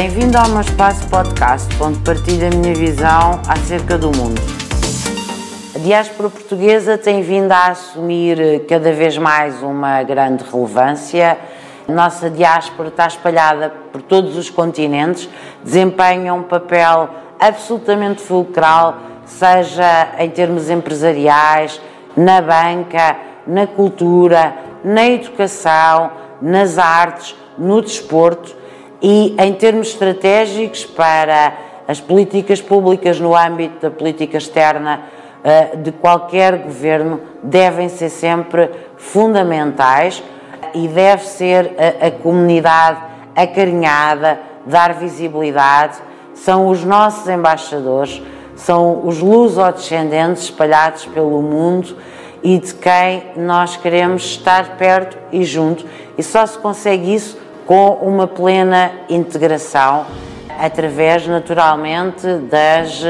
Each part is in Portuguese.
Bem-vindo ao meu espaço podcast, onde partilho a minha visão acerca do mundo. A diáspora portuguesa tem vindo a assumir cada vez mais uma grande relevância. A nossa diáspora está espalhada por todos os continentes, desempenha um papel absolutamente fulcral, seja em termos empresariais, na banca, na cultura, na educação, nas artes, no desporto e em termos estratégicos para as políticas públicas no âmbito da política externa eh, de qualquer governo devem ser sempre fundamentais e deve ser a, a comunidade acarinhada, dar visibilidade, são os nossos embaixadores, são os lusodescendentes espalhados pelo mundo e de quem nós queremos estar perto e junto. E só se consegue isso com uma plena integração, através naturalmente das,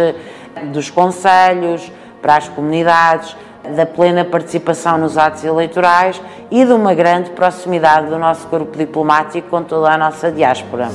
dos conselhos, para as comunidades, da plena participação nos atos eleitorais e de uma grande proximidade do nosso corpo diplomático com toda a nossa diáspora.